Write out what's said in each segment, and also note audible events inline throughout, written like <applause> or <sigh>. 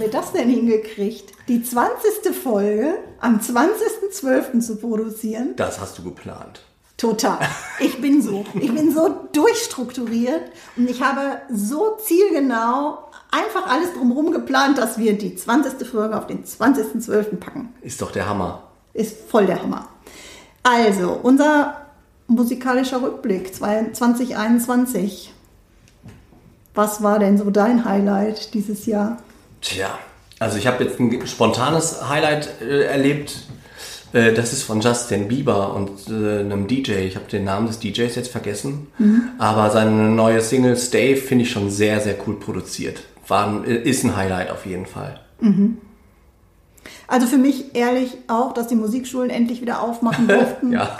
Haben wir das denn hingekriegt? Die 20. Folge am 20.12. zu produzieren? Das hast du geplant. Total. Ich bin so. Ich bin so durchstrukturiert und ich habe so zielgenau einfach alles drumherum geplant, dass wir die 20. Folge auf den 20.12. packen. Ist doch der Hammer. Ist voll der Hammer. Also, unser musikalischer Rückblick 2021. Was war denn so dein Highlight dieses Jahr? Tja, also ich habe jetzt ein spontanes Highlight äh, erlebt. Äh, das ist von Justin Bieber und äh, einem DJ. Ich habe den Namen des DJs jetzt vergessen. Mhm. Aber seine neue Single Stay finde ich schon sehr, sehr cool produziert. War ein, ist ein Highlight auf jeden Fall. Mhm. Also für mich ehrlich auch, dass die Musikschulen endlich wieder aufmachen <laughs> durften. ja.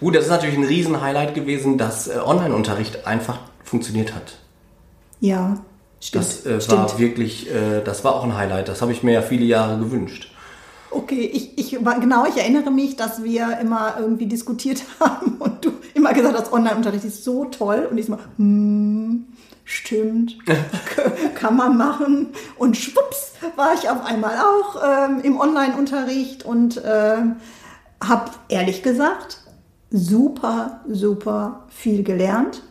Gut, das ist natürlich ein Riesen-Highlight gewesen, dass äh, Online-Unterricht einfach funktioniert hat. Ja, Stimmt. Das äh, Stimmt. war wirklich, äh, das war auch ein Highlight. Das habe ich mir ja viele Jahre gewünscht. Okay, ich, ich genau, ich erinnere mich, dass wir immer irgendwie diskutiert <laughs> haben und du immer gesagt hast, Online-Unterricht ist so toll und ich immer, hm, stimmt, <laughs> kann man machen. Und schwupps war ich auf einmal auch ähm, im Online-Unterricht und äh, habe ehrlich gesagt super, super viel gelernt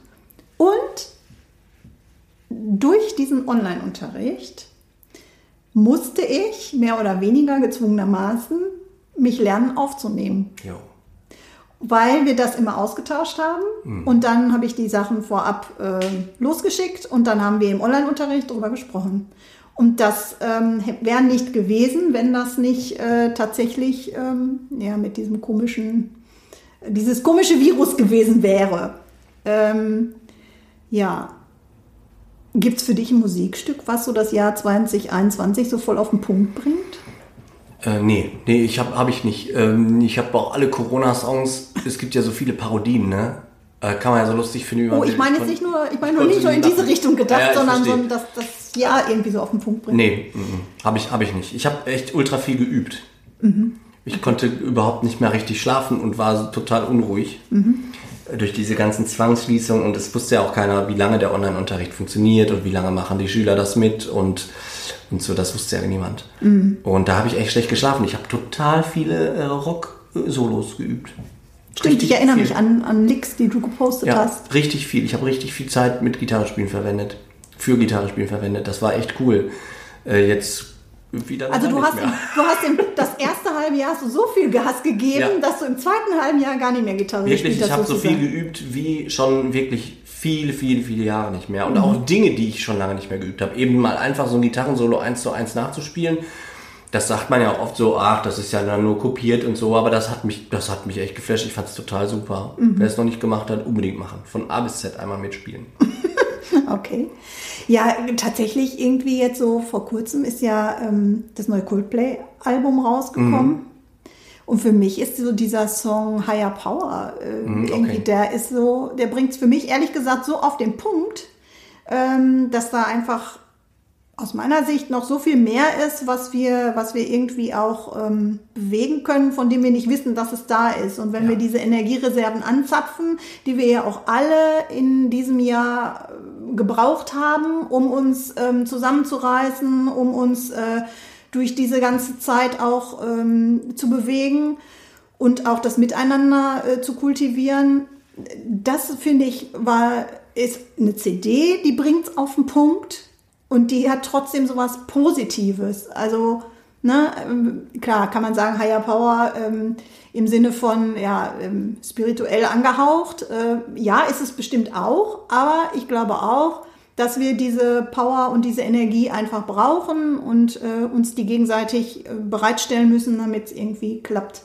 und durch diesen Online-Unterricht musste ich mehr oder weniger gezwungenermaßen mich lernen aufzunehmen. Jo. Weil wir das immer ausgetauscht haben mhm. und dann habe ich die Sachen vorab äh, losgeschickt und dann haben wir im Online-Unterricht darüber gesprochen. Und das ähm, wäre nicht gewesen, wenn das nicht äh, tatsächlich ähm, ja, mit diesem komischen, dieses komische Virus gewesen wäre. Ähm, ja, Gibt es für dich ein Musikstück, was so das Jahr 2021 so voll auf den Punkt bringt? Äh, nee, nee, ich habe hab ich nicht. Ähm, ich habe auch alle Corona-Songs, es gibt ja so viele Parodien, ne? Äh, kann man ja so lustig finden. Oh, ich meine jetzt nicht nur, ich meine nur nicht nur in diese Richtung gedacht, ja, sondern so, dass das Jahr irgendwie so auf den Punkt bringt. Nee, habe ich, hab ich nicht. Ich habe echt ultra viel geübt. Mhm. Ich konnte überhaupt nicht mehr richtig schlafen und war total unruhig. Mhm durch diese ganzen Zwangsschließungen und es wusste ja auch keiner, wie lange der Online-Unterricht funktioniert und wie lange machen die Schüler das mit und, und so, das wusste ja niemand. Mhm. Und da habe ich echt schlecht geschlafen. Ich habe total viele äh, Rock-Solos geübt. Stimmt, richtig ich erinnere viel. mich an, an Licks, die du gepostet ja, hast. Richtig viel. Ich habe richtig viel Zeit mit Gitarrespielen verwendet. Für Gitarrespielen verwendet. Das war echt cool. Äh, jetzt wieder Also du hast, du hast im, <laughs> das erste halbe Jahr hast du so viel Gas gegeben, ja. dass du im zweiten halben Jahr gar nicht mehr Gitarre wirklich, gespielt hast. Ich habe so viel geübt wie schon wirklich viele, viele, viele Jahre nicht mehr. Und mhm. auch Dinge, die ich schon lange nicht mehr geübt habe. Eben mal einfach so ein Gitarrensolo eins zu eins nachzuspielen. Das sagt man ja auch oft so, ach, das ist ja dann nur kopiert und so, aber das hat mich, das hat mich echt geflasht. Ich fand es total super. Mhm. Wer es noch nicht gemacht hat, unbedingt machen. Von A bis Z einmal mitspielen. <laughs> okay. Ja, tatsächlich irgendwie jetzt so vor kurzem ist ja ähm, das neue Coldplay-Album rausgekommen. Mhm. Und für mich ist so dieser Song Higher Power äh, mhm, okay. irgendwie, der ist so, der bringt es für mich ehrlich gesagt so auf den Punkt, ähm, dass da einfach aus meiner Sicht noch so viel mehr ist, was wir, was wir irgendwie auch ähm, bewegen können, von dem wir nicht wissen, dass es da ist. Und wenn ja. wir diese Energiereserven anzapfen, die wir ja auch alle in diesem Jahr gebraucht haben, um uns ähm, zusammenzureißen, um uns äh, durch diese ganze Zeit auch ähm, zu bewegen und auch das Miteinander äh, zu kultivieren, das finde ich war ist eine CD, die bringt's auf den Punkt und die hat trotzdem sowas Positives. Also, ne, ähm, klar, kann man sagen, Higher Power ähm, im Sinne von ja, ähm, spirituell angehaucht. Äh, ja, ist es bestimmt auch, aber ich glaube auch, dass wir diese Power und diese Energie einfach brauchen und äh, uns die gegenseitig äh, bereitstellen müssen, damit es irgendwie klappt.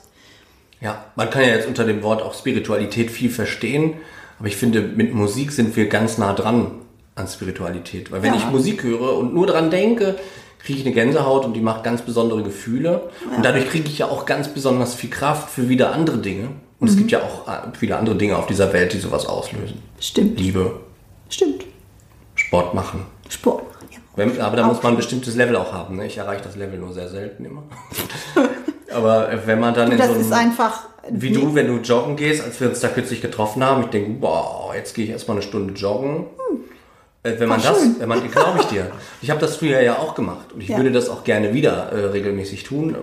Ja, man kann ja jetzt unter dem Wort auch Spiritualität viel verstehen, aber ich finde, mit Musik sind wir ganz nah dran an Spiritualität. Weil wenn Ja. ich Musik höre und nur dran denke, kriege ich eine Gänsehaut und die macht ganz besondere Gefühle. Und dadurch kriege ich ja auch ganz besonders viel Kraft für wieder andere Dinge. Und Mhm. es gibt ja auch äh, viele andere Dinge auf dieser Welt, die sowas auslösen. Stimmt. Liebe, Stimmt. Sport machen. Sport. Ja. Wenn, aber da muss man ein bestimmtes Level auch haben. Ne? Ich erreiche das Level nur sehr selten immer. <laughs> aber wenn man dann in Das so einem, ist einfach. wie du, wenn du joggen gehst, als wir uns da kürzlich getroffen haben, ich denke, boah, jetzt gehe ich erstmal eine Stunde joggen. Äh, Wenn man Ach, das, schön. wenn man, glaube ich dir. Ich habe das früher ja auch gemacht und ich Ja. würde das auch gerne wieder äh, regelmäßig tun.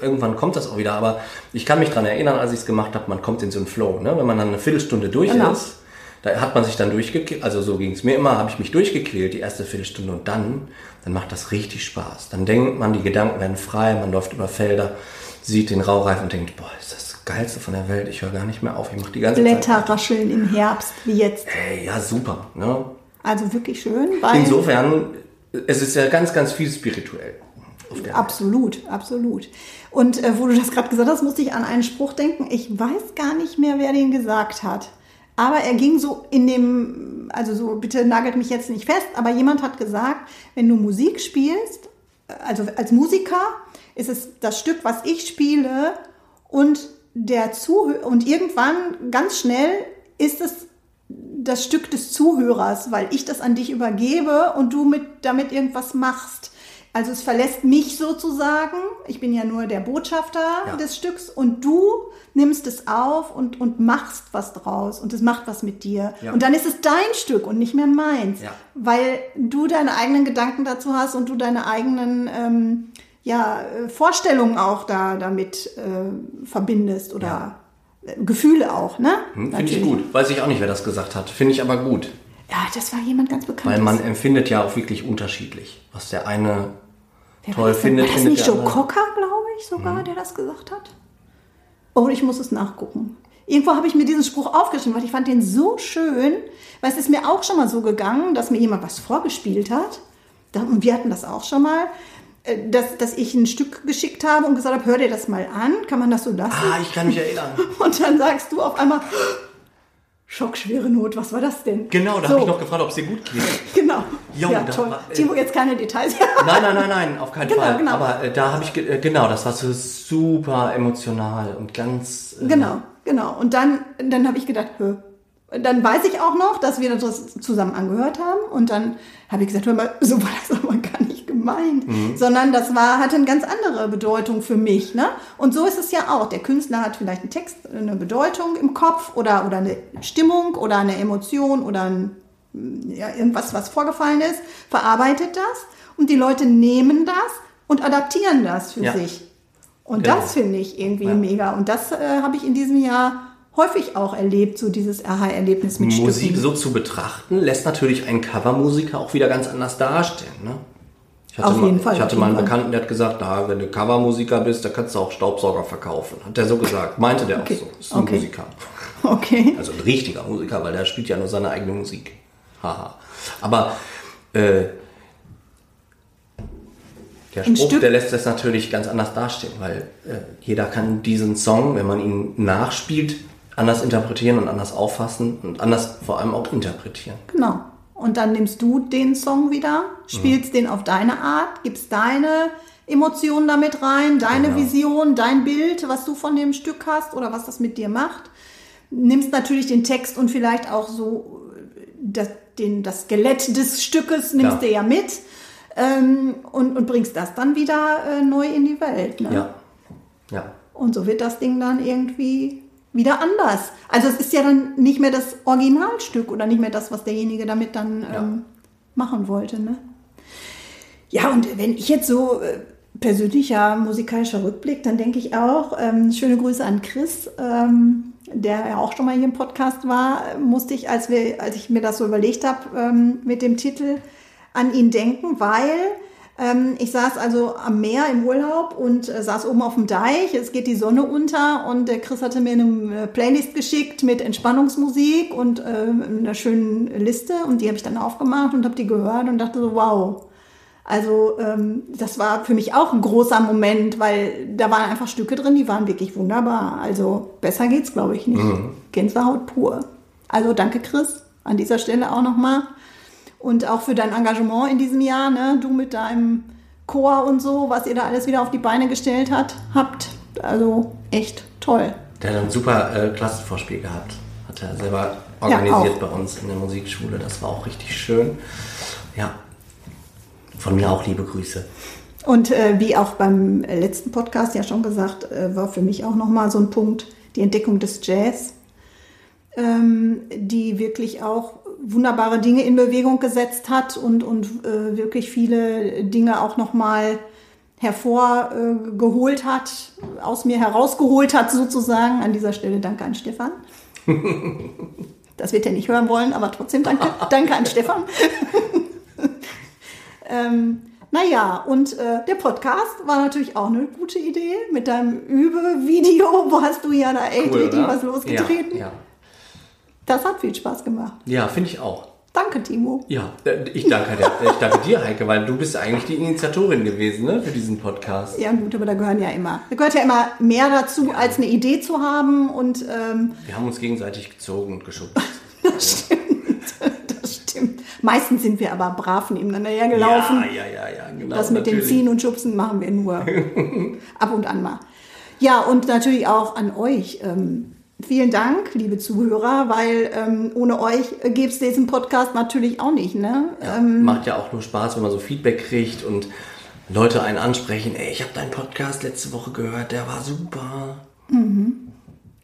Irgendwann kommt das auch wieder, aber ich kann mich dran erinnern, als ich es gemacht habe, man kommt in so einen Flow. Ne? Wenn man dann eine Viertelstunde durch Genau. ist, da hat man sich dann durchgequält, also so ging es mir immer, habe ich mich durchgequält, die erste Viertelstunde und dann, dann macht das richtig Spaß. Dann denkt man, die Gedanken werden frei, man läuft über Felder, sieht den Raureif und denkt, boah, ist das das Geilste von der Welt, ich höre gar nicht mehr auf, ich mache die ganze Blätter Zeit. rascheln im Herbst, wie jetzt. Ey, ja, super. Ne? Also wirklich schön. Insofern, es ist ja ganz, ganz viel spirituell. Absolut, absolut. Und äh, wo du das gerade gesagt hast, musste ich an einen Spruch denken. Ich weiß gar nicht mehr, wer den gesagt hat. Aber er ging so in dem, also so, bitte nagelt mich jetzt nicht fest, aber jemand hat gesagt, wenn du Musik spielst, äh, also als Musiker, ist es das Stück, was ich spiele und der Zuhörer, und irgendwann ganz schnell ist es das Stück des Zuhörers, weil ich das an dich übergebe und du mit, damit irgendwas machst. Also es verlässt mich sozusagen. Ich bin ja nur der Botschafter Ja. des Stücks und du nimmst es auf und, und machst was draus und es macht was mit dir. Ja. Und dann ist es dein Stück und nicht mehr meins, Ja. weil du deine eigenen Gedanken dazu hast und du deine eigenen ähm, ja, äh, Vorstellungen auch da damit äh, verbindest oder Gefühle auch, ne? Hm, Finde ich gut. Weiß ich auch nicht, wer das gesagt hat. Finde ich aber gut. Ja, das war jemand ganz bekannt. Weil man empfindet ja auch wirklich unterschiedlich. Was der eine toll das, findet, war das findet nicht Joe. Cocker, glaube ich, sogar, der das gesagt hat? Oh, ich muss es nachgucken. Irgendwo habe ich mir diesen Spruch aufgeschrieben, weil ich fand den so schön. Weil es ist mir auch schon mal so gegangen, dass mir jemand was vorgespielt hat. Und wir hatten das auch schon mal. Äh, Dass, dass ich ein Stück geschickt habe und gesagt habe, hör dir das mal an, kann man das so lassen? Ah, ich kann mich erinnern. <laughs> Und dann sagst du auf einmal, schockschwere Not, was war das denn? Genau, da so, habe ich noch gefragt, ob es dir gut geht. <laughs> Genau. Jo, ja, toll. war- äh, Timo, jetzt keine Details. <laughs> Nein, nein, nein, nein, auf keinen Genau, Fall. genau. Aber äh, da habe ich, äh, genau, das war so super emotional und ganz... Äh, Genau, genau. Und dann, dann habe ich gedacht, hö. Dann weiß ich auch noch, dass wir das zusammen angehört haben. Und dann habe ich gesagt, hör mal, so war das aber gar nicht gemeint. Sondern das war, hatte eine ganz andere Bedeutung für mich. Ne? Und so ist es ja auch. Der Künstler hat vielleicht einen Text, eine Bedeutung im Kopf oder, oder eine Stimmung oder eine Emotion oder ein, ja, irgendwas, was vorgefallen ist, verarbeitet das. Und die Leute nehmen das und adaptieren das für Ja. sich. Und Genau. das finde ich irgendwie Ja. mega. Und das äh, habe ich in diesem Jahr häufig auch erlebt, so dieses Aha-Erlebnis mit Musik Stücken. so zu betrachten, lässt natürlich einen Covermusiker auch wieder ganz anders dastehen. Ne? Ich hatte Auf mal, jeden Fall, Ich hatte mal einen. Bekannten, der hat gesagt, na, wenn du Covermusiker bist, dann kannst du auch Staubsauger verkaufen. Hat der so gesagt. Meinte der Okay. auch so. Ist ein Okay. Musiker. <laughs> Okay. Also ein richtiger Musiker, weil der spielt ja nur seine eigene Musik. Haha. Aber äh, der Ein Spruch, Stück- der lässt das natürlich ganz anders dastehen, weil äh, jeder kann diesen Song, wenn man ihn nachspielt, anders interpretieren und anders auffassen und anders vor allem auch interpretieren. Genau. Und dann nimmst du den Song wieder, spielst den auf deine Art, gibst deine Emotionen damit rein, deine Genau. Vision, dein Bild, was du von dem Stück hast oder was das mit dir macht. Nimmst natürlich den Text und vielleicht auch so das, den, das Skelett des Stückes nimmst Ja. du ja mit ähm, und, und bringst das dann wieder äh, neu in die Welt. Ne? Ja. Ja. Und so wird das Ding dann irgendwie wieder anders. Also es ist ja dann nicht mehr das Originalstück oder nicht mehr das, was derjenige damit dann Ja. ähm, machen wollte. Ne? Ja, und wenn ich jetzt so äh, persönlicher musikalischer Rückblick, dann denke ich auch, ähm, schöne Grüße an Chris, ähm, der ja auch schon mal hier im Podcast war, musste ich, als, wir, als ich mir das so überlegt habe ähm, mit dem Titel, an ihn denken, weil ich saß also am Meer im Urlaub und äh, saß oben auf dem Deich. Es geht die Sonne unter und der Chris hatte mir eine äh, Playlist geschickt mit Entspannungsmusik und ähm, einer schönen Liste und die habe ich dann aufgemacht und habe die gehört und dachte so, wow. Also ähm, das war für mich auch ein großer Moment, weil da waren einfach Stücke drin, die waren wirklich wunderbar. Also besser geht's, glaube ich, nicht. Gänsehaut pur. Also danke, Chris, an dieser Stelle auch nochmal. Und auch für dein Engagement in diesem Jahr, ne? Du mit deinem Chor und so, was ihr da alles wieder auf die Beine gestellt hat, habt. Also echt toll. Der hat ein super äh, Klassenvorspiel gehabt. Hat er selber organisiert ja, bei uns in der Musikschule. Das war auch richtig schön. Ja. Von mir auch liebe Grüße. Und äh, wie auch beim letzten Podcast ja schon gesagt, äh, war für mich auch nochmal so ein Punkt, die Entdeckung des Jazz, ähm, die wirklich auch wunderbare Dinge in Bewegung gesetzt hat und, und äh, wirklich viele Dinge auch nochmal hervorgeholt hat, aus mir herausgeholt hat sozusagen. An dieser Stelle danke an Stefan. <laughs> Das wird er nicht hören wollen, aber trotzdem danke, danke an Stefan. <laughs> ähm, naja, und äh, der Podcast war natürlich auch eine gute Idee mit deinem Übe-Video, wo hast du ja da echt cool, richtig was losgetreten. Ja, ja. Das hat viel Spaß gemacht. Ja, finde ich auch. Danke, Timo. Ja, äh, ich danke, dir, ich danke dir, Heike, weil du bist eigentlich die Initiatorin gewesen ne, für diesen Podcast. Ja, gut, aber da gehören ja immer, da gehört ja immer mehr dazu, als eine Idee zu haben. Und, ähm, Wir haben uns gegenseitig gezogen und geschubst. <laughs> das stimmt, das stimmt. Meistens sind wir aber brav nebeneinander hergelaufen. Ja, ja, ja, ja, genau. Das mit natürlich. dem Ziehen und Schubsen machen wir nur <laughs> ab und an mal. Ja, und natürlich auch an euch. Ähm, Vielen Dank, liebe Zuhörer, weil ähm, ohne euch gäbe es diesen Podcast natürlich auch nicht. Ne? Ja, ähm, macht ja auch nur Spaß, wenn man so Feedback kriegt und Leute einen ansprechen. Ey, ich habe deinen Podcast letzte Woche gehört, der war super. Mhm.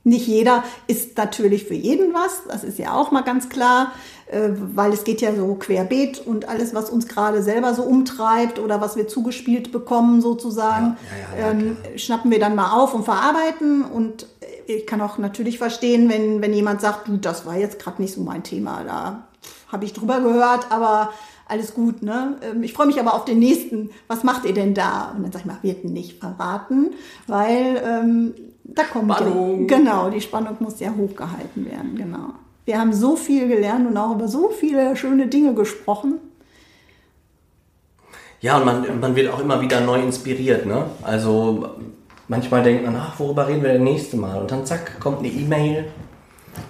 Nicht jeder ist natürlich für jeden was, das ist ja auch mal ganz klar, äh, weil es geht ja so querbeet und alles, was uns gerade selber so umtreibt oder was wir zugespielt bekommen sozusagen, ja, ja, ähm, schnappen wir dann mal auf und verarbeiten und ich kann auch natürlich verstehen, wenn, wenn jemand sagt, du, das war jetzt gerade nicht so mein Thema, da habe ich drüber gehört, aber alles gut, ne? Ähm, ich freue mich aber auf den nächsten. Was macht ihr denn da? Und dann sag ich mal, wird nicht verraten, weil ähm, da kommt Spannung. Ja, genau, die Spannung muss ja hochgehalten werden, genau. Wir haben so viel gelernt und auch über so viele schöne Dinge gesprochen. Ja, und man, man wird auch immer wieder neu inspiriert, ne? Also manchmal denkt man, ach, worüber reden wir denn nächste Mal? Und dann zack, kommt eine E-Mail.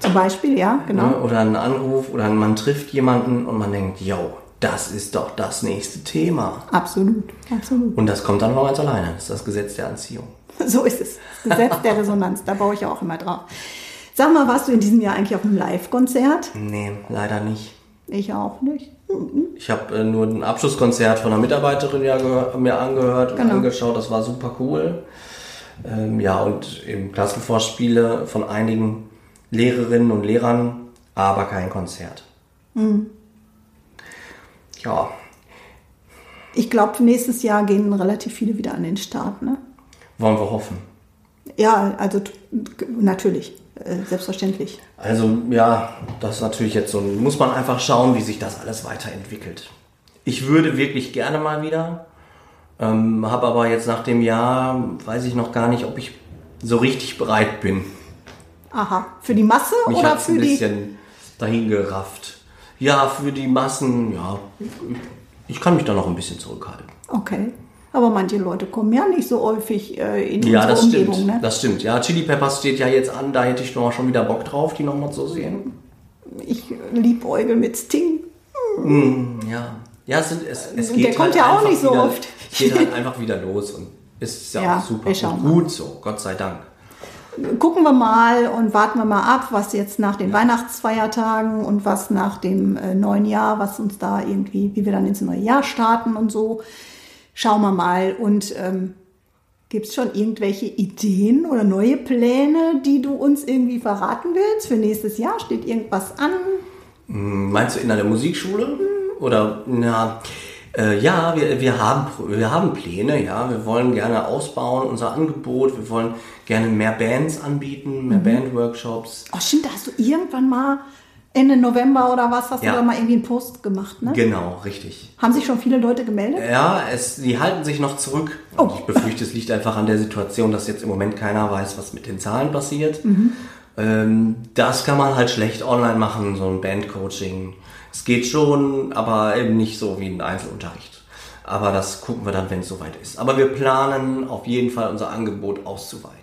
Zum Beispiel, ja, genau. Ne? Oder ein Anruf oder man trifft jemanden und man denkt, yo, das ist doch das nächste Thema. Absolut, absolut. Und das kommt dann noch ganz alleine. Das ist das Gesetz der Anziehung. <laughs> So ist es. Das Gesetz der Resonanz, da baue ich auch immer drauf. Sag mal, warst du in diesem Jahr eigentlich auf einem Live-Konzert? Nee, leider nicht. Ich auch nicht. Mhm. Ich habe äh, nur ein Abschlusskonzert von einer Mitarbeiterin ja mir angehört und genau. angeschaut. Das war super cool. Ähm, ja, und eben Klassenvorspiele von einigen Lehrerinnen und Lehrern, aber kein Konzert. Mhm. Ja. Ich glaube, nächstes Jahr gehen relativ viele wieder an den Start, ne? Wollen wir hoffen. Ja, also natürlich, äh, selbstverständlich. Also ja, das ist natürlich jetzt so, muss man einfach schauen, wie sich das alles weiterentwickelt. Ich würde wirklich gerne mal wieder, ähm, habe aber jetzt nach dem Jahr, weiß ich noch gar nicht, ob ich so richtig bereit bin. Aha, für die Masse Mich oder für ein die? bisschen dahin gerafft. Ja, für die Massen, ja, ich kann mich da noch ein bisschen zurückhalten. Okay. Aber manche Leute kommen ja nicht so häufig äh, in ja, unsere das Umgebung. Stimmt. Ne? Das stimmt. Ja, Chili Peppers steht ja jetzt an, da hätte ich noch schon wieder Bock drauf, die nochmal zu sehen. Ich liebäugel mit Sting. Mm, ja. Ja, es, sind, es, es geht Der kommt halt ja auch nicht so wieder, oft. Geht halt einfach wieder los und ist ja, Ja, auch super. Und gut so, Gott sei Dank. Gucken wir mal und warten wir mal ab, was jetzt nach den Weihnachtsfeiertagen und was nach dem äh, neuen Jahr, was uns da irgendwie, wie wir dann ins neue Jahr starten und so. Schauen wir mal. Und ähm, gibt es schon irgendwelche Ideen oder neue Pläne, die du uns irgendwie verraten willst für nächstes Jahr? Steht irgendwas an? Hm, Meinst du in einer Musikschule? Oder, na, äh, ja, wir, wir, haben, wir haben Pläne, ja. Wir wollen gerne ausbauen, unser Angebot. Wir wollen gerne mehr Bands anbieten, mehr Bandworkshops. Oh, stimmt, da hast du irgendwann mal Ende November oder was, hast Ja. du da mal irgendwie einen Post gemacht, ne? Genau, richtig. Haben sich schon viele Leute gemeldet? Ja, es, die halten sich noch zurück. Oh. Ich befürchte, es liegt einfach an der Situation, dass jetzt im Moment keiner weiß, was mit den Zahlen passiert. Ähm, das kann man halt schlecht online machen, so ein Bandcoaching. Es geht schon, aber eben nicht so wie ein Einzelunterricht. Aber das gucken wir dann, wenn es soweit ist. Aber wir planen auf jeden Fall unser Angebot auszuweiten.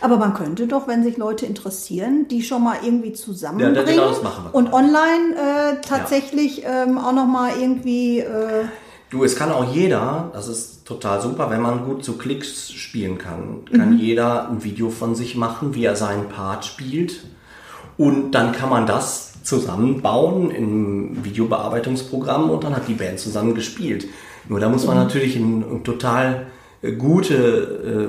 Aber man könnte doch, wenn sich Leute interessieren, die schon mal irgendwie zusammenbringen Ja, genau das machen wir und online äh, tatsächlich ähm, auch noch mal irgendwie äh, Du, es kann auch jeder, das ist total super, wenn man gut zu Klicks spielen kann, kann jeder ein Video von sich machen, wie er seinen Part spielt. Und dann kann man das zusammenbauen im Videobearbeitungsprogramm und dann hat die Band zusammen gespielt. Nur da muss man natürlich ein, ein total äh, gute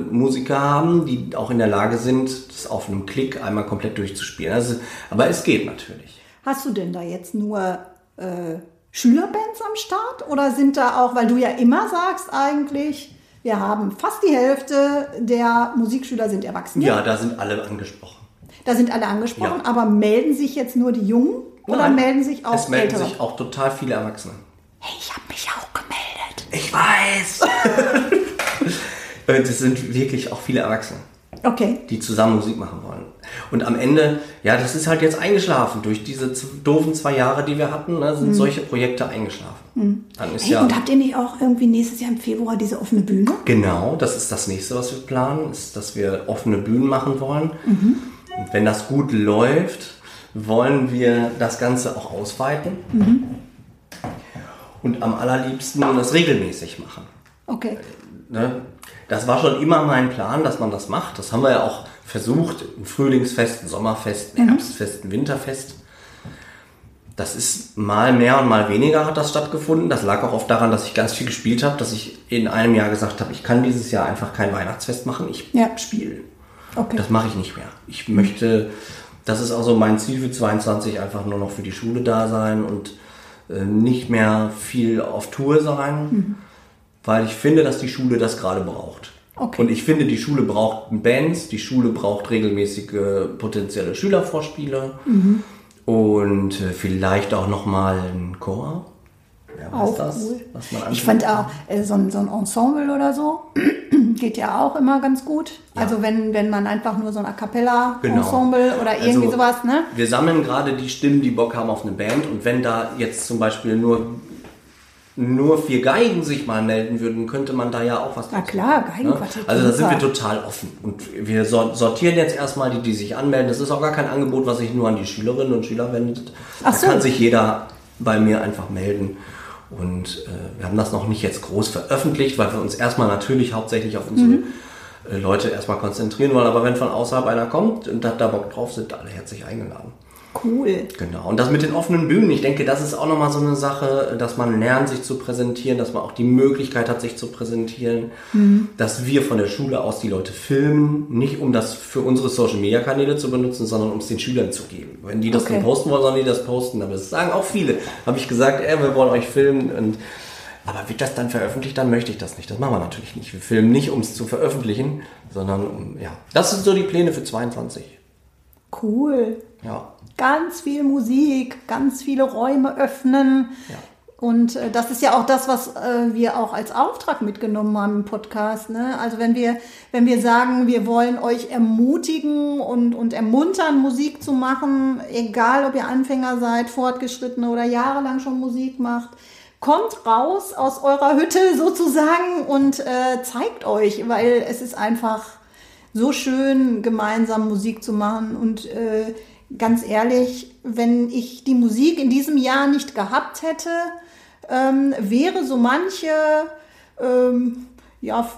äh, Musiker haben, die auch in der Lage sind, das auf einem Klick einmal komplett durchzuspielen. Also, aber es geht natürlich. Hast du denn da jetzt nur äh, Schülerbands am Start oder sind da auch, weil du ja immer sagst eigentlich, wir haben fast die Hälfte der Musikschüler sind Erwachsene. Ja, da sind alle angesprochen. Da sind alle angesprochen, Ja. aber melden sich jetzt nur die Jungen oder Nein, melden sich auch Es melden Ältere? sich auch total viele Erwachsene. hey, ich habe mich auch gemeldet. Ich weiß. <laughs> Äh, das sind wirklich auch viele Erwachsene, Okay. die zusammen Musik machen wollen. Und am Ende, ja, das ist halt jetzt eingeschlafen. Durch diese doofen zwei Jahre, die wir hatten, ne, sind solche Projekte eingeschlafen. Dann ist Hey, ja und habt ihr nicht auch irgendwie nächstes Jahr im Februar diese offene Bühne? genau, das ist das nächste, was wir planen, ist, dass wir offene Bühnen machen wollen. Und wenn das gut läuft, wollen wir das Ganze auch ausweiten. Und am allerliebsten das regelmäßig machen. Okay. Ne? Das war schon immer mein Plan, dass man das macht. Das haben wir ja auch versucht. Ein Frühlingsfest, ein Sommerfest, ein Herbstfest, ein Winterfest. Das ist mal mehr und mal weniger hat das stattgefunden. Das lag auch oft daran, dass ich ganz viel gespielt habe, dass ich in einem Jahr gesagt habe, ich kann dieses Jahr einfach kein Weihnachtsfest machen. Ich Ja. spiele. Okay. Das mache ich nicht mehr. Ich möchte, das ist auch so mein Ziel für 22, einfach nur noch für die Schule da sein und äh, nicht mehr viel auf Tour sein, weil ich finde, dass die Schule das gerade braucht. Okay. Und ich finde, die Schule braucht Bands, die Schule braucht regelmäßige potenzielle Schülervorspiele und äh, vielleicht auch nochmal ein Chor. Weiß Auch das? cool. Was man Ich fand auch äh, so, ein, so ein Ensemble oder so <clears throat> geht ja auch immer ganz gut. Also wenn, wenn man einfach nur so ein A cappella Genau. Ensemble oder irgendwie Also, sowas, ne? Wir sammeln gerade die Stimmen, die Bock haben auf eine Band. Und wenn da jetzt zum Beispiel nur, nur vier Geigen sich mal melden würden, könnte man da ja auch was Na klar, Geigenquartett, Also da sind wir total offen. Und wir sor- sortieren jetzt erstmal die, die sich anmelden. Das ist auch gar kein Angebot, was sich nur an die Schülerinnen und Schüler wendet. Ach da so. kann sich jeder bei mir einfach melden. Und äh, wir haben das noch nicht jetzt groß veröffentlicht, weil wir uns erstmal natürlich hauptsächlich auf unsere Mhm. äh, Leute erstmal konzentrieren wollen. Aber wenn von außerhalb einer kommt und hat da Bock drauf, sind alle herzlich eingeladen. Cool. Genau. Und das mit den offenen Bühnen, ich denke, das ist auch nochmal so eine Sache, dass man lernt, sich zu präsentieren, dass man auch die Möglichkeit hat, sich zu präsentieren, dass wir von der Schule aus die Leute filmen, nicht um das für unsere Social Media Kanäle zu benutzen, sondern um es den Schülern zu geben. Wenn die das Okay. dann posten wollen, sollen die das posten. Aber das sagen auch viele. Habe ich gesagt, ey, wir wollen euch filmen und aber wird das dann veröffentlicht, dann möchte ich das nicht. Das machen wir natürlich nicht. Wir filmen nicht, um es zu veröffentlichen, sondern um, ja. Das sind so die Pläne für 22. Cool. Ja. Ganz viel Musik, ganz viele Räume öffnen. Ja. Und äh, das ist ja auch das, was äh, wir auch als Auftrag mitgenommen haben im Podcast. Ne? Also wenn wir, wenn wir sagen, wir wollen euch ermutigen und, und ermuntern, Musik zu machen, egal ob ihr Anfänger seid, Fortgeschrittene oder jahrelang schon Musik macht, kommt raus aus eurer Hütte sozusagen und äh, zeigt euch, weil es ist einfach so schön, gemeinsam Musik zu machen. Und äh, ganz ehrlich, wenn ich die Musik in diesem Jahr nicht gehabt hätte, ähm, wäre so manche, ähm, ja,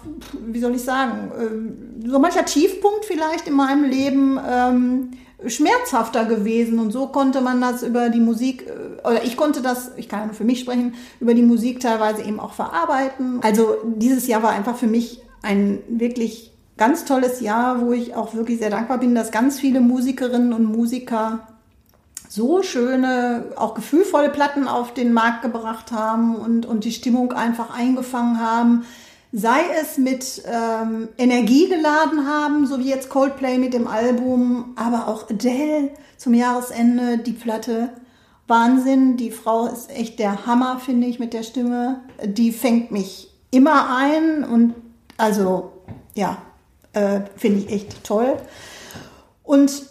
wie soll ich sagen, ähm, so mancher Tiefpunkt vielleicht in meinem Leben ähm, schmerzhafter gewesen. Und so konnte man das über die Musik, äh, oder ich konnte das, ich kann ja nur für mich sprechen, über die Musik teilweise eben auch verarbeiten. Also dieses Jahr war einfach für mich ein wirklich ganz tolles Jahr, wo ich auch wirklich sehr dankbar bin, dass ganz viele Musikerinnen und Musiker so schöne, auch gefühlvolle Platten auf den Markt gebracht haben und, und die Stimmung einfach eingefangen haben. Sei es mit ähm, Energie geladen haben, so wie jetzt Coldplay mit dem Album, aber auch Adele zum Jahresende, die Platte. Wahnsinn, die Frau ist echt der Hammer, finde ich, mit der Stimme. Die fängt mich immer ein und also, ja, äh, finde ich echt toll. Und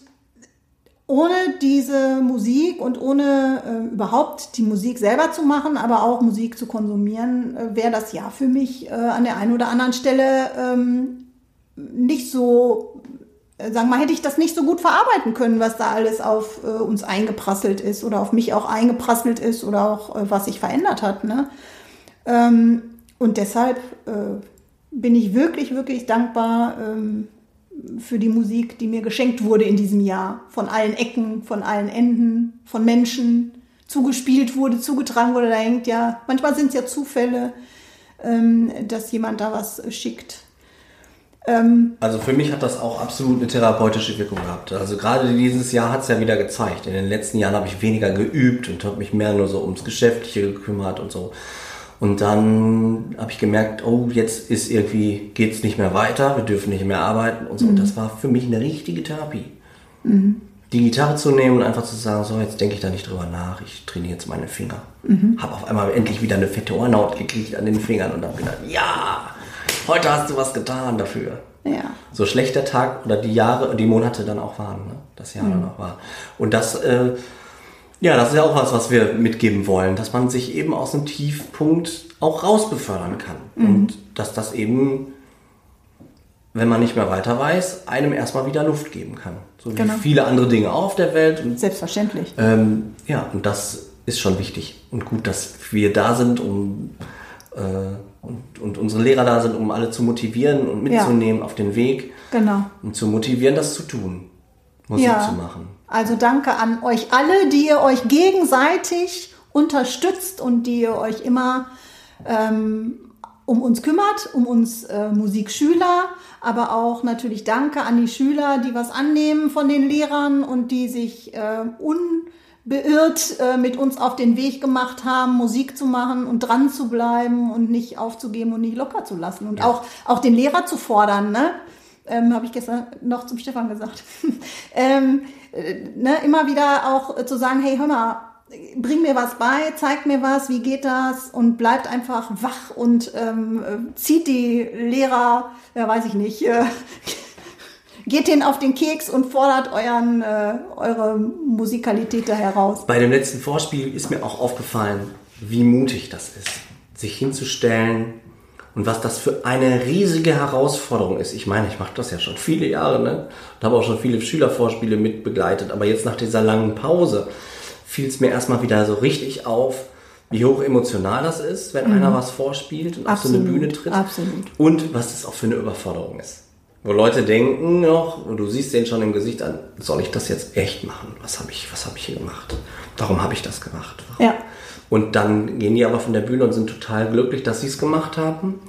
ohne diese Musik und ohne äh, überhaupt die Musik selber zu machen, aber auch Musik zu konsumieren, äh, wäre das Jahr für mich äh, an der einen oder anderen Stelle ähm, nicht so äh, sagen wir mal, hätte ich das nicht so gut verarbeiten können, was da alles auf äh, uns eingeprasselt ist oder auf mich auch eingeprasselt ist oder auch was sich verändert hat. Ne? Ähm, und deshalb bin ich wirklich, wirklich dankbar ähm, für die Musik, die mir geschenkt wurde in diesem Jahr. Von allen Ecken, von allen Enden, von Menschen zugespielt wurde, zugetragen wurde. Da hängt ja, manchmal sind es ja Zufälle, ähm, dass jemand da was schickt. Ähm, also für mich hat das auch absolut eine therapeutische Wirkung gehabt. Also gerade dieses Jahr hat es ja wieder gezeigt. In den letzten Jahren habe ich weniger geübt und habe mich mehr nur so ums Geschäftliche gekümmert und so. Und dann habe ich gemerkt, oh, jetzt ist irgendwie, geht es nicht mehr weiter, wir dürfen nicht mehr arbeiten und so. Mhm. Und das war für mich eine richtige Therapie. Mhm. Die Gitarre zu nehmen und einfach zu sagen, so, jetzt denke ich da nicht drüber nach, ich trainiere jetzt meine Finger. Mhm. Habe auf einmal endlich wieder eine fette Ohrenhaut gekriegt an den Fingern und habe gedacht, ja, heute hast du was getan dafür. Ja. So schlecht der Tag oder die Jahre die Monate dann auch waren, ne? das Jahr mhm. dann auch war. Und das, äh, ja, das ist ja auch was, was wir mitgeben wollen, dass man sich eben aus einem Tiefpunkt auch rausbefördern kann. Mhm. Und dass das eben, wenn man nicht mehr weiter weiß, einem erstmal wieder Luft geben kann. So wie genau. viele andere Dinge auf der Welt. Und, Selbstverständlich. Ähm, ja, und das ist schon wichtig und gut, dass wir da sind, um äh, und, und unsere Lehrer da sind, um alle zu motivieren und mitzunehmen ja. auf den Weg. Genau. Und zu motivieren, das zu tun, Musik ja. zu machen. Also danke an euch alle, die ihr euch gegenseitig unterstützt und die ihr euch immer ähm, um uns kümmert, um uns äh, Musikschüler, aber auch natürlich danke an die Schüler, die was annehmen von den Lehrern und die sich äh, un beirrt äh, mit uns auf den Weg gemacht haben, Musik zu machen und dran zu bleiben und nicht aufzugeben und nicht locker zu lassen und ja. auch, auch den Lehrer zu fordern, ne? Ähm, Habe ich gestern noch zum Stefan gesagt. <laughs> ähm, äh, ne, immer wieder auch zu sagen, hey, hör mal, bring mir was bei, zeig mir was, wie geht das und bleibt einfach wach und ähm, zieht die Lehrer, ja weiß ich nicht, äh, <laughs> geht den auf den Keks und fordert euren, äh, eure Musikalität da heraus. Bei dem letzten Vorspiel ist mir auch aufgefallen, wie mutig das ist, sich hinzustellen und was das für eine riesige Herausforderung ist. Ich meine, ich mache das ja schon viele Jahre ne? und habe auch schon viele Schülervorspiele mit begleitet, aber jetzt nach dieser langen Pause fiel es mir erstmal wieder so richtig auf, wie hoch emotional das ist, wenn mhm. einer was vorspielt und Absolut. auf so eine Bühne tritt. Absolut. Und was das auch für eine Überforderung ist. Wo Leute denken noch, und du siehst den schon im Gesicht an, soll ich das jetzt echt machen? Was habe ich, was hab ich hier gemacht? Warum habe ich das gemacht? Warum? Ja. Und dann gehen die aber von der Bühne und sind total glücklich, dass sie es gemacht haben.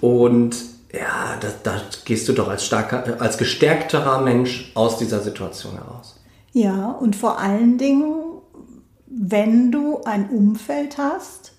Und ja, da, da gehst du doch als, starker, als gestärkterer Mensch aus dieser Situation heraus. Ja, und vor allen Dingen, wenn du ein Umfeld hast,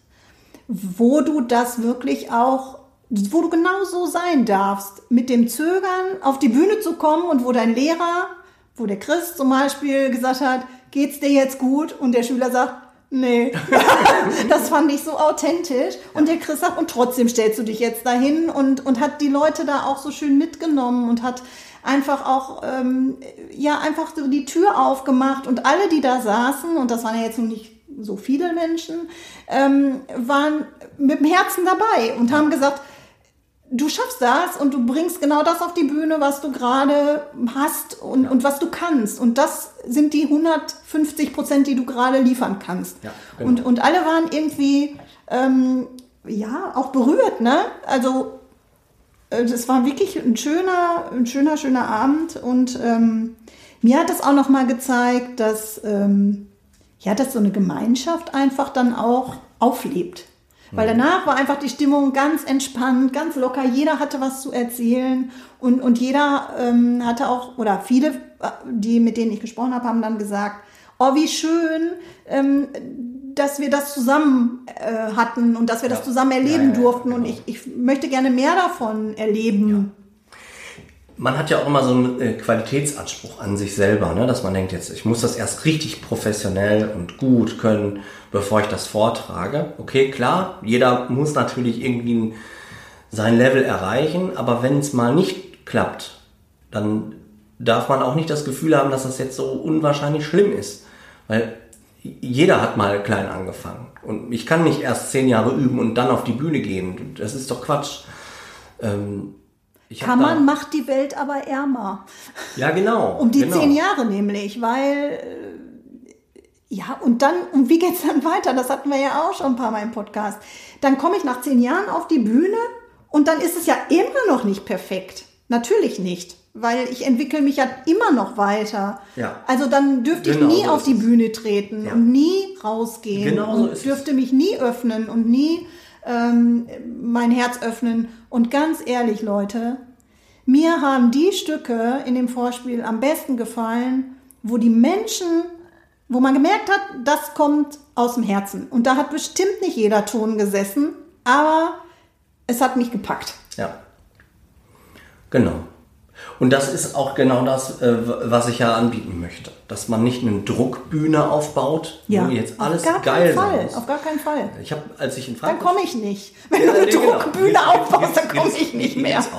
wo du das wirklich auch wo du genau so sein darfst, mit dem Zögern auf die Bühne zu kommen und wo dein Lehrer, wo der Christ zum Beispiel gesagt hat, geht's dir jetzt gut? Und der Schüler sagt, nee. <laughs> <laughs> das fand ich so authentisch. Und der Christ sagt, und trotzdem stellst du dich jetzt dahin und, und hat die Leute da auch so schön mitgenommen und hat einfach auch, ähm, ja, einfach so die Tür aufgemacht und alle, die da saßen, und das waren ja jetzt noch nicht so viele Menschen, ähm, waren mit dem Herzen dabei und haben gesagt, du schaffst das und du bringst genau das auf die Bühne, was du gerade hast und, ja. und was du kannst. Und das sind die 150 Prozent, die du gerade liefern kannst. Ja, genau. und, und alle waren irgendwie, ähm, ja, auch berührt, ne? Also, äh, das war wirklich ein schöner, ein schöner, schöner Abend und ähm, mir hat das auch nochmal gezeigt, dass, ähm, ja, dass so eine Gemeinschaft einfach dann auch auflebt. Weil danach war einfach die Stimmung ganz entspannt, ganz locker. Jeder hatte was zu erzählen und, und jeder ähm, hatte auch, oder viele, die mit denen ich gesprochen habe, haben dann gesagt, oh, wie schön, ähm, dass wir das zusammen äh, hatten und dass wir ja. das zusammen erleben ja, ja, durften. Genau. Und ich, ich möchte gerne mehr davon erleben man hat ja auch immer so einen äh, Qualitätsanspruch an sich selber, ne? dass man denkt, jetzt, ich muss das erst richtig professionell und gut können, bevor ich das vortrage. Okay, klar, jeder muss natürlich irgendwie sein Level erreichen, aber wenn es mal nicht klappt, dann darf man auch nicht das Gefühl haben, dass das jetzt so unwahrscheinlich schlimm ist. Weil jeder hat mal klein angefangen. Und ich kann nicht erst zehn Jahre üben und dann auf die Bühne gehen. Das ist doch Quatsch. Ähm, Ich man, macht die Welt aber ärmer. Ja, genau. <laughs> Um die genau. zehn Jahre nämlich, weil äh, ja, und dann, und wie geht's dann weiter? Das hatten wir ja auch schon ein paar Mal im Podcast. Dann komme ich nach zehn Jahren auf die Bühne und dann ist es ja immer noch nicht perfekt. Natürlich nicht, weil ich entwickle mich ja immer noch weiter. Ja. Also dann dürfte Genau ich nie so auf die. Bühne treten Ja. und nie rausgehen Genau so und ist es. dürfte mich nie öffnen und nie ähm, mein Herz öffnen. Und ganz ehrlich, Leute, mir haben die Stücke in dem Vorspiel am besten gefallen, wo die Menschen, wo man gemerkt hat, das kommt aus dem Herzen. Und da hat bestimmt nicht jeder Ton gesessen, aber es hat mich gepackt. Ja. Genau. Und das ist auch genau das, äh, was ich ja anbieten möchte. Dass man nicht eine Druckbühne aufbaut, wo jetzt alles auf gar geil keinen Fall. sein muss. Auf gar keinen Fall. Ich habe, als ich in Dann Frankfurt... komme ich nicht. Wenn Ja, du eine nee, genau. Druckbühne Gibt's- aufbaust, dann komme ich nicht mehr. nicht.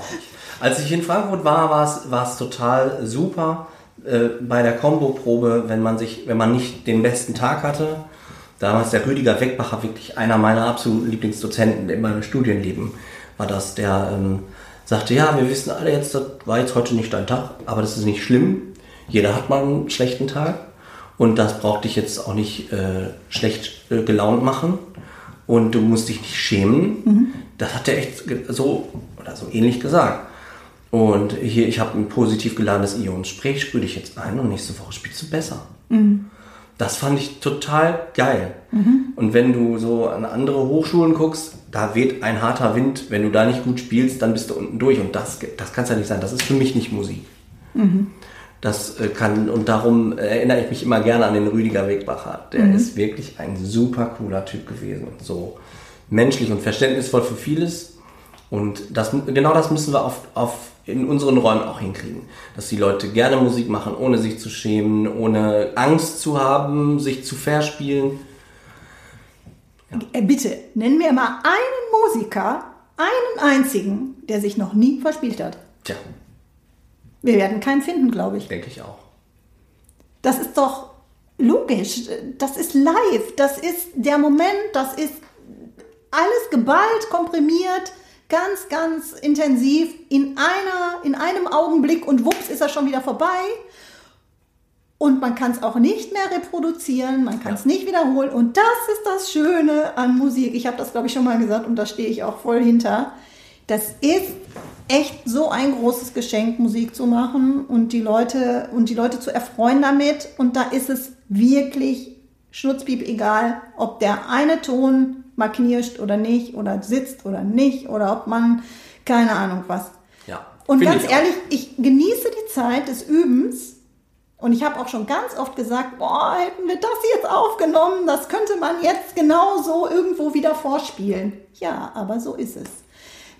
Als ich in Frankfurt war, war es, total super äh, bei der Combo-Probe, wenn man sich, wenn man nicht den besten Tag hatte. Damals der Rüdiger Weckbacher, wirklich einer meiner absoluten Lieblingsdozenten in meinem Studienleben, war das, der ähm, sagte, ja, wir wissen alle jetzt, das war jetzt heute nicht dein Tag, aber das ist nicht schlimm. Jeder hat mal einen schlechten Tag und das braucht dich jetzt auch nicht äh, schlecht äh, gelaunt machen und du musst dich nicht schämen. Das hat er echt so oder so ähnlich gesagt. Und hier, ich habe ein positiv geladenes Ion. Sprich, sprüh dich jetzt ein und nächste Woche spielst du besser. Das fand ich total geil. Und wenn du so an andere Hochschulen guckst, da weht ein harter Wind. Wenn du da nicht gut spielst, dann bist du unten durch. Und das, das kann es ja nicht sein. Das ist für mich nicht Musik. Das äh, kann, und darum erinnere ich mich immer gerne an den Rüdiger Wegbacher. Der ist wirklich ein super cooler Typ gewesen so menschlich und verständnisvoll für vieles. Und das, genau das müssen wir auf, auf, in unseren Räumen auch hinkriegen. Dass die Leute gerne Musik machen, ohne sich zu schämen, ohne Angst zu haben, sich zu verspielen. Äh, bitte, nenn mir mal einen Musiker, einen einzigen, der sich noch nie verspielt hat. Tja, Wir werden keinen finden, glaube ich. denke ich auch. Das ist doch logisch. Das ist live. Das ist der Moment. Das ist alles geballt, komprimiert, ganz, ganz intensiv in einer, in einem Augenblick und wups ist er schon wieder vorbei. Und man kann es auch nicht mehr reproduzieren, man kann es nicht wiederholen. Und das ist das Schöne an Musik. Ich habe das, glaube ich, schon mal gesagt und da stehe ich auch voll hinter. Das ist echt so ein großes Geschenk, Musik zu machen und die Leute und die Leute zu erfreuen damit. Und da ist es wirklich schnutzpiep egal, ob der eine Ton mal knirscht oder nicht oder sitzt oder nicht oder ob man keine Ahnung was. Ja. Und ganz ich ehrlich, ich genieße die Zeit des Übens. Und ich habe auch schon ganz oft gesagt, boah, hätten wir das jetzt aufgenommen, das könnte man jetzt genau so irgendwo wieder vorspielen. Ja, aber so ist es.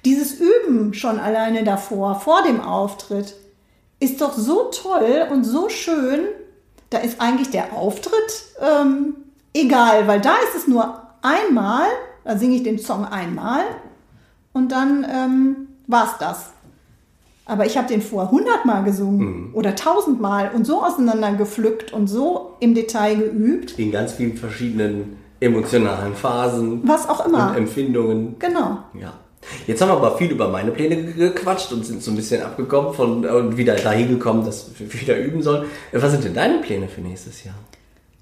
Dieses Üben schon alleine davor, vor dem Auftritt, ist doch so toll und so schön. Da ist eigentlich der Auftritt ähm, egal, weil da ist es nur einmal, da singe ich den Song einmal und dann ähm, war's das. Aber ich habe den vor 100 Mal gesungen oder 1000 Mal und so auseinander gepflückt und so im Detail geübt. In ganz vielen verschiedenen emotionalen Phasen Was auch immer. und Empfindungen. Genau. Ja. Jetzt haben wir aber viel über meine Pläne ge- gequatscht und sind so ein bisschen abgekommen von, und wieder dahin gekommen, dass wir wieder üben sollen. Was sind denn deine Pläne für nächstes Jahr?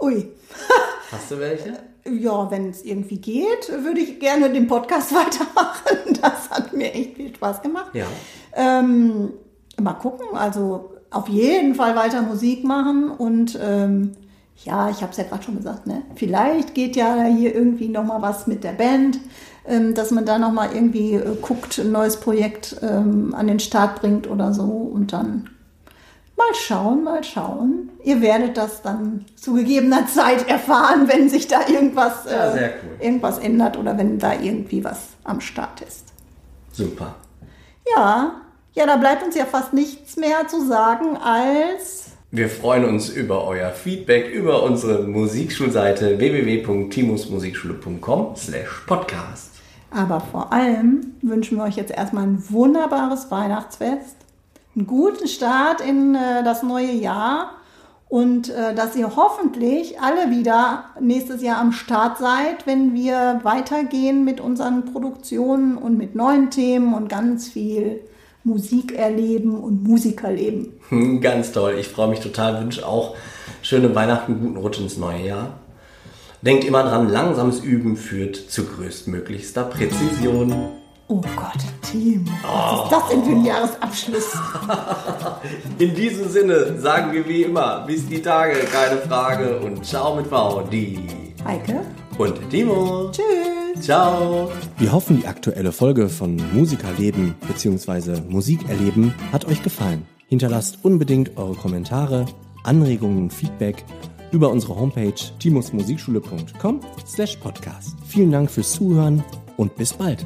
Ui. <laughs> Hast du welche? Ja, wenn es irgendwie geht, würde ich gerne den Podcast <laughs> weitermachen. Das hat mir echt viel Spaß gemacht. Ja. Ähm, mal gucken, also auf jeden Fall weiter Musik machen und ähm, ja, ich habe es ja gerade schon gesagt, ne? vielleicht geht ja hier irgendwie nochmal was mit der Band, ähm, dass man da nochmal irgendwie äh, guckt, ein neues Projekt ähm, an den Start bringt oder so und dann mal schauen, mal schauen. Ihr werdet das dann zu gegebener Zeit erfahren, wenn sich da irgendwas, äh, Ja, cool. irgendwas ändert oder wenn da irgendwie was am Start ist. Super. Ja, ja, da bleibt uns ja fast nichts mehr zu sagen als Wir freuen uns über euer Feedback über unsere Musikschulseite www.timusmusikschule.com slash podcast. aber vor allem wünschen wir euch jetzt erstmal ein wunderbares Weihnachtsfest, einen guten Start in äh, das neue Jahr und äh, dass ihr hoffentlich alle wieder nächstes Jahr am Start seid, wenn wir weitergehen mit unseren Produktionen und mit neuen Themen und ganz viel Musik erleben und Musikerleben. Hm, <laughs> Ganz toll. Ich freue mich total, wünsche auch schöne Weihnachten, guten Rutsch ins neue Jahr. Denkt immer dran, langsames Üben führt zu größtmöglichster Präzision. Oh Gott, Timo, was ist das denn für ein Jahresabschluss? <laughs> In diesem Sinne sagen wir wie immer, bis die Tage, keine Frage und ciao mit V, die Heike, und Timo. tschüss. Ciao. Wir hoffen, die aktuelle Folge von Musikerleben bzw. Musikerleben hat euch gefallen. Hinterlasst unbedingt eure Kommentare, Anregungen und Feedback über unsere Homepage timusmusikschule.com slash podcast. Vielen Dank fürs Zuhören und bis bald.